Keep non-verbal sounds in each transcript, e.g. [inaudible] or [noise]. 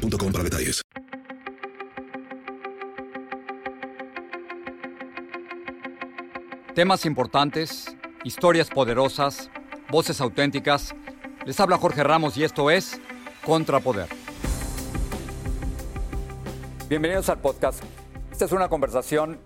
boostmobile.com para detalles. Temas importantes, historias poderosas, voces auténticas. Les habla Jorge Ramos y esto es Contrapoder. Bienvenidos al podcast. Esta es una conversación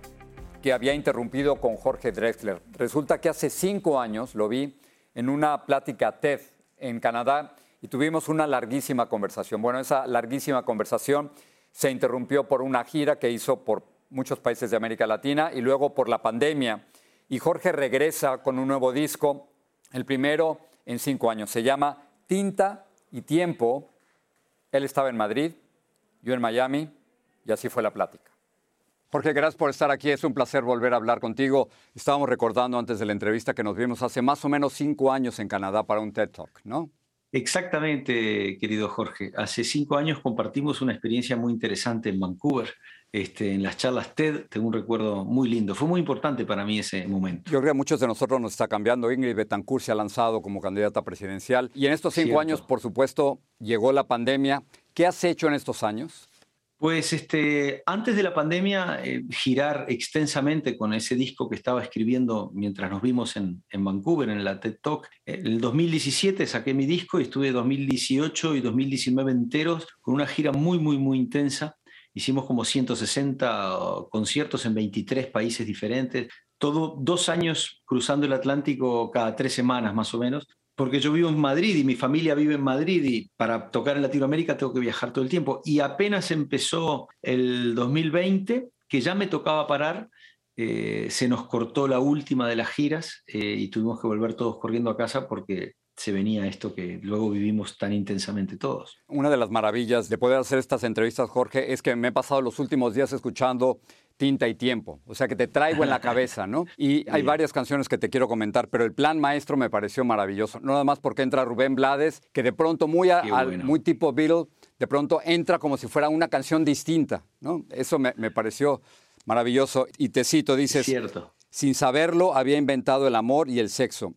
que había interrumpido con Jorge Drexler. Resulta que hace cinco años lo vi en una plática TED en Canadá y tuvimos una larguísima conversación. Bueno, esa larguísima conversación se interrumpió por una gira que hizo por muchos países de América Latina y luego por la pandemia. Y Jorge regresa con un nuevo disco, el primero en cinco años. Se llama Tinta y Tiempo. Él estaba en Madrid, yo en Miami, y así fue la plática. Jorge, gracias por estar aquí. Es un placer volver a hablar contigo. Estábamos recordando antes de la entrevista que nos vimos hace más o menos cinco años en Canadá para un TED Talk, ¿no? Exactamente, querido Jorge. Hace cinco años compartimos una experiencia muy interesante en Vancouver, este, en las charlas TED. Tengo un recuerdo muy lindo. Fue muy importante para mí ese momento. Yo creo que muchos de nosotros nos está cambiando. Ingrid Betancourt se ha lanzado como candidata presidencial. Y en estos cinco años, por supuesto, llegó la pandemia. ¿Qué has hecho en estos años? Pues este, antes de la pandemia, eh, girar extensamente con ese disco que estaba escribiendo mientras nos vimos en, Vancouver, en la TED Talk. En el 2017 saqué mi disco y estuve 2018 y 2019 enteros con una gira muy, muy, muy intensa. Hicimos como 160 conciertos en 23 países diferentes. Todo dos años cruzando el Atlántico cada tres semanas más o menos porque yo vivo en Madrid y mi familia vive en Madrid y para tocar en Latinoamérica tengo que viajar todo el tiempo. Y apenas empezó el 2020, que ya me tocaba parar, eh, se nos cortó la última de las giras eh, y tuvimos que volver todos corriendo a casa porque se venía esto que luego vivimos tan intensamente todos. Una de las maravillas de poder hacer estas entrevistas, Jorge, es que me he pasado los últimos días escuchando tinta y tiempo. O sea, que te traigo en la cabeza, ¿no? [laughs] Y hay varias canciones que te quiero comentar, pero el plan maestro me pareció maravilloso. No nada más porque entra Rubén Blades, que de pronto, muy, muy tipo Beatle, de pronto entra como si fuera una canción distinta, ¿no? Eso me, me pareció maravilloso. Y te cito, dices... Cierto. Sin saberlo, había inventado el amor y el sexo.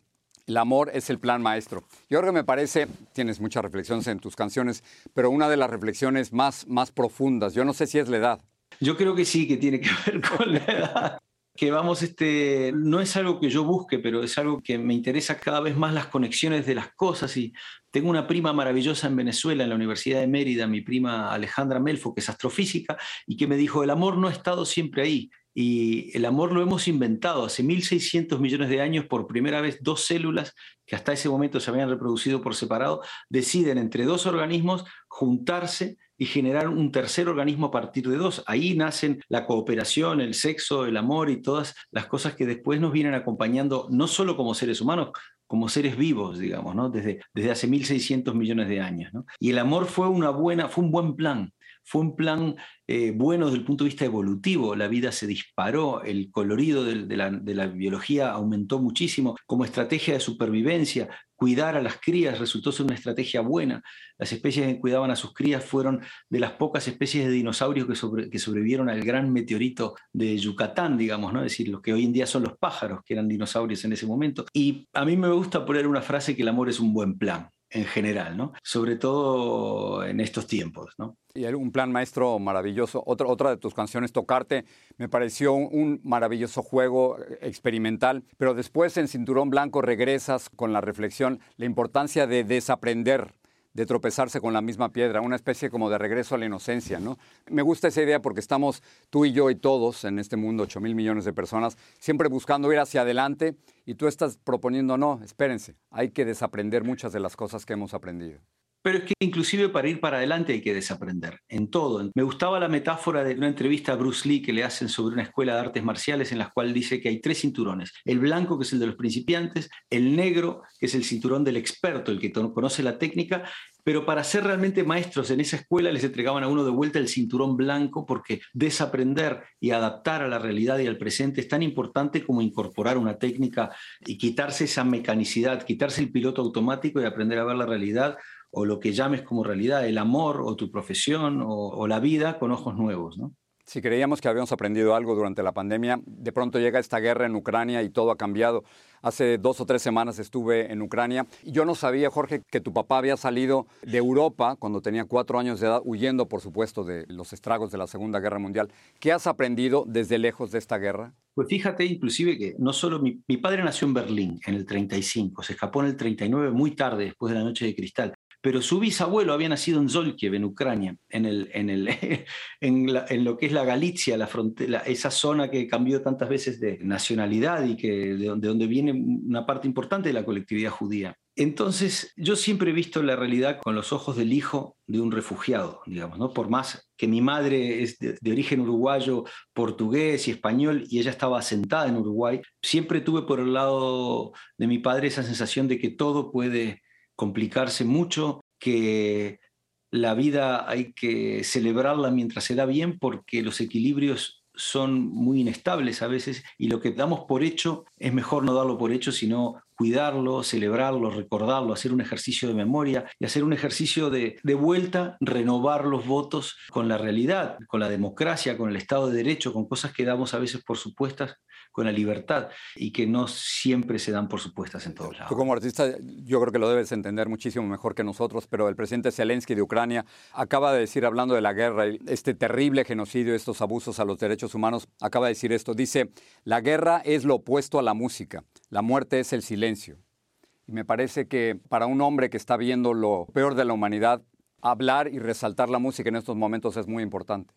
El amor es el plan maestro. Yo creo que me parece, tienes muchas reflexiones en tus canciones, pero una de las reflexiones más, más profundas, yo no sé si es la edad, yo creo que sí, que tiene que ver [laughs] con la edad. Que vamos, este, no es algo que yo busque, pero es algo que me interesa cada vez más las conexiones de las cosas. Y tengo una prima maravillosa en Venezuela, en la Universidad de Mérida, mi prima Alejandra Melfo, que es astrofísica, y que me dijo, el amor no ha estado siempre ahí. Y el amor lo hemos inventado hace 1.600 millones de años, por primera vez dos células que hasta ese momento se habían reproducido por separado, deciden entre dos organismos juntarse y generar un tercer organismo a partir de dos. Ahí nacen la cooperación, el sexo, el amor y todas las cosas que después nos vienen acompañando, no solo como seres humanos, como seres vivos, digamos, ¿no? desde, desde hace 1.600 millones de años. Y el amor fue, una buena, fue un buen plan, fue un plan eh, bueno desde el punto de vista evolutivo. La vida se disparó, el colorido de, la, biología aumentó muchísimo como estrategia de supervivencia. Cuidar a las crías resultó ser una estrategia buena. Las especies que cuidaban a sus crías fueron de las pocas especies de dinosaurios que, que sobrevivieron al gran meteorito de Yucatán, digamos, ¿no? es decir, los que hoy en día son los pájaros, que eran dinosaurios en ese momento. Y a mí me gusta poner una frase que el amor es un buen plan en general, ¿no? Sobre todo en estos tiempos, ¿no? Y un plan maestro maravilloso. Otra, otra de tus canciones, Tocarte, me pareció un, maravilloso juego experimental, pero después en Cinturón Blanco regresas con la reflexión, la importancia de desaprender de tropezarse con la misma piedra, una especie como de regreso a la inocencia, ¿no? Me gusta esa idea porque estamos tú y yo y todos en este mundo, 8 mil millones de personas, siempre buscando ir hacia adelante y tú estás proponiendo, no, espérense, hay que desaprender muchas de las cosas que hemos aprendido. Pero es que inclusive para ir para adelante hay que desaprender, en todo. Me gustaba la metáfora de una entrevista a Bruce Lee que le hacen sobre una escuela de artes marciales en la cual dice que hay tres cinturones. El blanco, que es el de los principiantes, el negro, que es el cinturón del experto, el que conoce la técnica, pero para ser realmente maestros en esa escuela les entregaban a uno de vuelta el cinturón blanco porque desaprender y adaptar a la realidad y al presente es tan importante como incorporar una técnica y quitarse esa mecanicidad, quitarse el piloto automático y aprender a ver la realidad o lo que llames como realidad, el amor o tu profesión o, la vida con ojos nuevos. ¿no? Si creíamos que habíamos aprendido algo durante la pandemia, de pronto llega esta guerra en Ucrania y todo ha cambiado. Hace dos o tres semanas estuve en Ucrania y yo no sabía, Jorge, que tu papá había salido de Europa cuando tenía cuatro años de edad, huyendo, por supuesto, de los estragos de la Segunda Guerra Mundial. ¿Qué has aprendido desde lejos de esta guerra? Pues fíjate, inclusive, que no solo mi, mi padre nació en Berlín en el 35, se escapó en el 39 muy tarde, después de la Noche de Cristal pero su bisabuelo había nacido en Zolkiev, en Ucrania, en, el, en, el, [laughs] en, lo que es la Galicia, la frontera, esa zona que cambió tantas veces de nacionalidad y que, de, donde viene una parte importante de la colectividad judía. Entonces, yo siempre he visto la realidad con los ojos del hijo de un refugiado, digamos, ¿no? Por más que mi madre es de, de, origen uruguayo, portugués y español, y ella estaba asentada en Uruguay, siempre tuve por el lado de mi padre esa sensación de que todo puede complicarse mucho, que la vida hay que celebrarla mientras se da bien porque los equilibrios son muy inestables a veces y lo que damos por hecho es mejor no darlo por hecho, sino cuidarlo, celebrarlo, recordarlo, hacer un ejercicio de memoria y hacer un ejercicio de, de, vuelta, renovar los votos con la realidad, con la democracia, con el Estado de Derecho, con cosas que damos a veces por supuestas, con la libertad y que no siempre se dan por supuestas en todos lados. Tú como artista yo creo que lo debes entender muchísimo mejor que nosotros, pero el presidente Zelensky de Ucrania acaba de decir, hablando de la guerra, este terrible genocidio, estos abusos a los derechos humanos, acaba de decir esto, dice, la guerra es lo opuesto a la música, la muerte es el silencio. Y me parece que para un hombre que está viendo lo peor de la humanidad, hablar y resaltar la música en estos momentos es muy importante.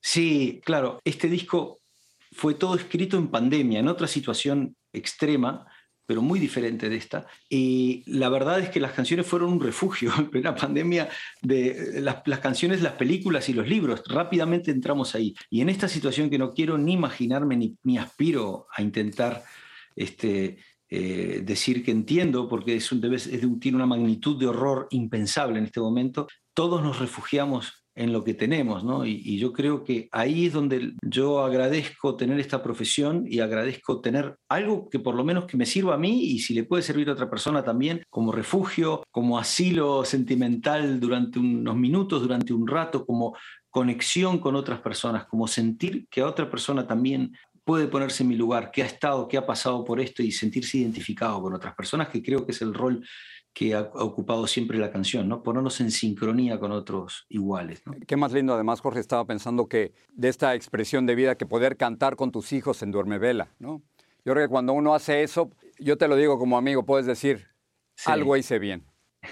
Sí, claro, este disco fue todo escrito en pandemia, en otra situación extrema, pero muy diferente de esta. Y la verdad es que las canciones fueron un refugio [laughs] en plena pandemia de las, canciones, las películas y los libros. Rápidamente entramos ahí. Y en esta situación que no quiero ni imaginarme ni, aspiro a intentar este, eh, decir que entiendo, porque es un, tiene una magnitud de horror impensable en este momento, todos nos refugiamos en lo que tenemos, ¿no? Y, yo creo que ahí es donde yo agradezco tener esta profesión y agradezco tener algo que por lo menos que me sirva a mí y si le puede servir a otra persona también como refugio, como asilo sentimental durante unos minutos, durante un rato, como conexión con otras personas, como sentir que a otra persona también puede ponerse en mi lugar, que ha estado, que ha pasado por esto y sentirse identificado con otras personas, que creo que es el rol que ha ocupado siempre la canción, ¿no? Ponernos en sincronía con otros iguales. ¿no? Qué más lindo, además, Jorge, estaba pensando que de esta expresión de vida, que poder cantar con tus hijos en Duerme Vela, ¿no? Yo creo que cuando uno hace eso, yo te lo digo como amigo, puedes decir, algo hice bien.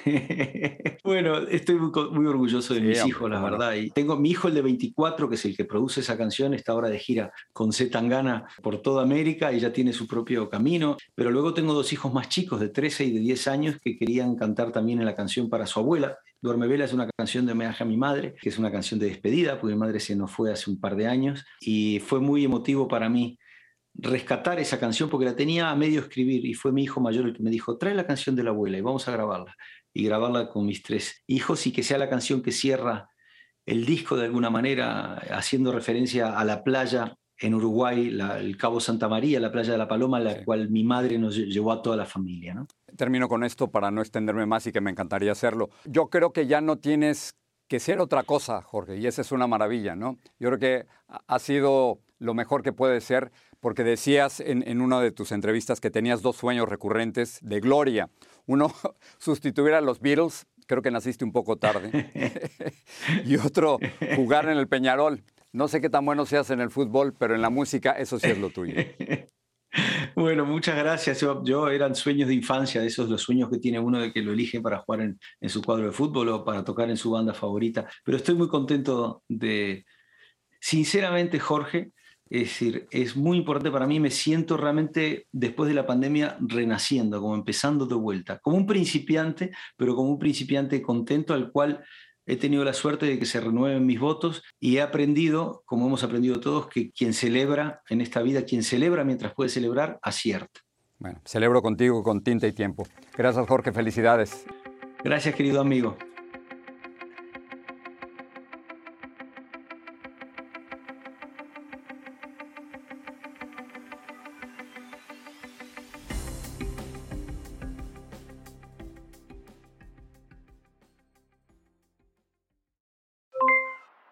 [laughs] bueno, estoy muy, orgulloso de mis hijos, la verdad. Y tengo mi hijo, el de 24, que es el que produce esa canción, está ahora de gira con Z Tangana por toda América y ya tiene su propio camino. Pero luego tengo dos hijos más chicos, de 13 y de 10 años, que querían cantar también en la canción para su abuela. Duerme Vela es una canción de homenaje a mi madre, que es una canción de despedida, porque mi madre se nos fue hace un par de años y fue muy emotivo para mí rescatar esa canción porque la tenía a medio escribir y fue mi hijo mayor el que me dijo, trae la canción de la abuela y vamos a grabarla y grabarla con mis tres hijos y que sea la canción que cierra el disco de alguna manera, haciendo referencia a la playa en Uruguay, el Cabo Santa María, la playa de la Paloma, la cual mi madre nos llevó a toda la familia. ¿no? Termino con esto para no extenderme más y que me encantaría hacerlo. Yo creo que ya no tienes que ser otra cosa, Jorge, y esa es una maravilla, ¿no? Yo creo que ha sido lo mejor que puede ser, porque decías en, en una de tus entrevistas que tenías dos sueños recurrentes de gloria uno [laughs] sustituir a los Beatles, creo que naciste un poco tarde, [laughs] [laughs] y otro jugar en el Peñarol. No sé qué tan bueno seas en el fútbol, pero en la música eso sí es lo tuyo. Bueno, muchas gracias. Yo, eran sueños de infancia, esos los sueños que tiene uno de que lo elige para jugar en, en, su cuadro de fútbol o para tocar en su banda favorita. Pero estoy muy contento de, sinceramente, Jorge, es decir, es muy importante para mí, me siento realmente después de la pandemia renaciendo, como empezando de vuelta, como un principiante, pero como un principiante contento al cual he tenido la suerte de que se renueven mis votos y he aprendido, como hemos aprendido todos, que quien celebra en esta vida, quien celebra mientras puede celebrar, acierta. Bueno, celebro contigo con tinta y tiempo. Gracias Jorge, felicidades. Gracias querido amigo.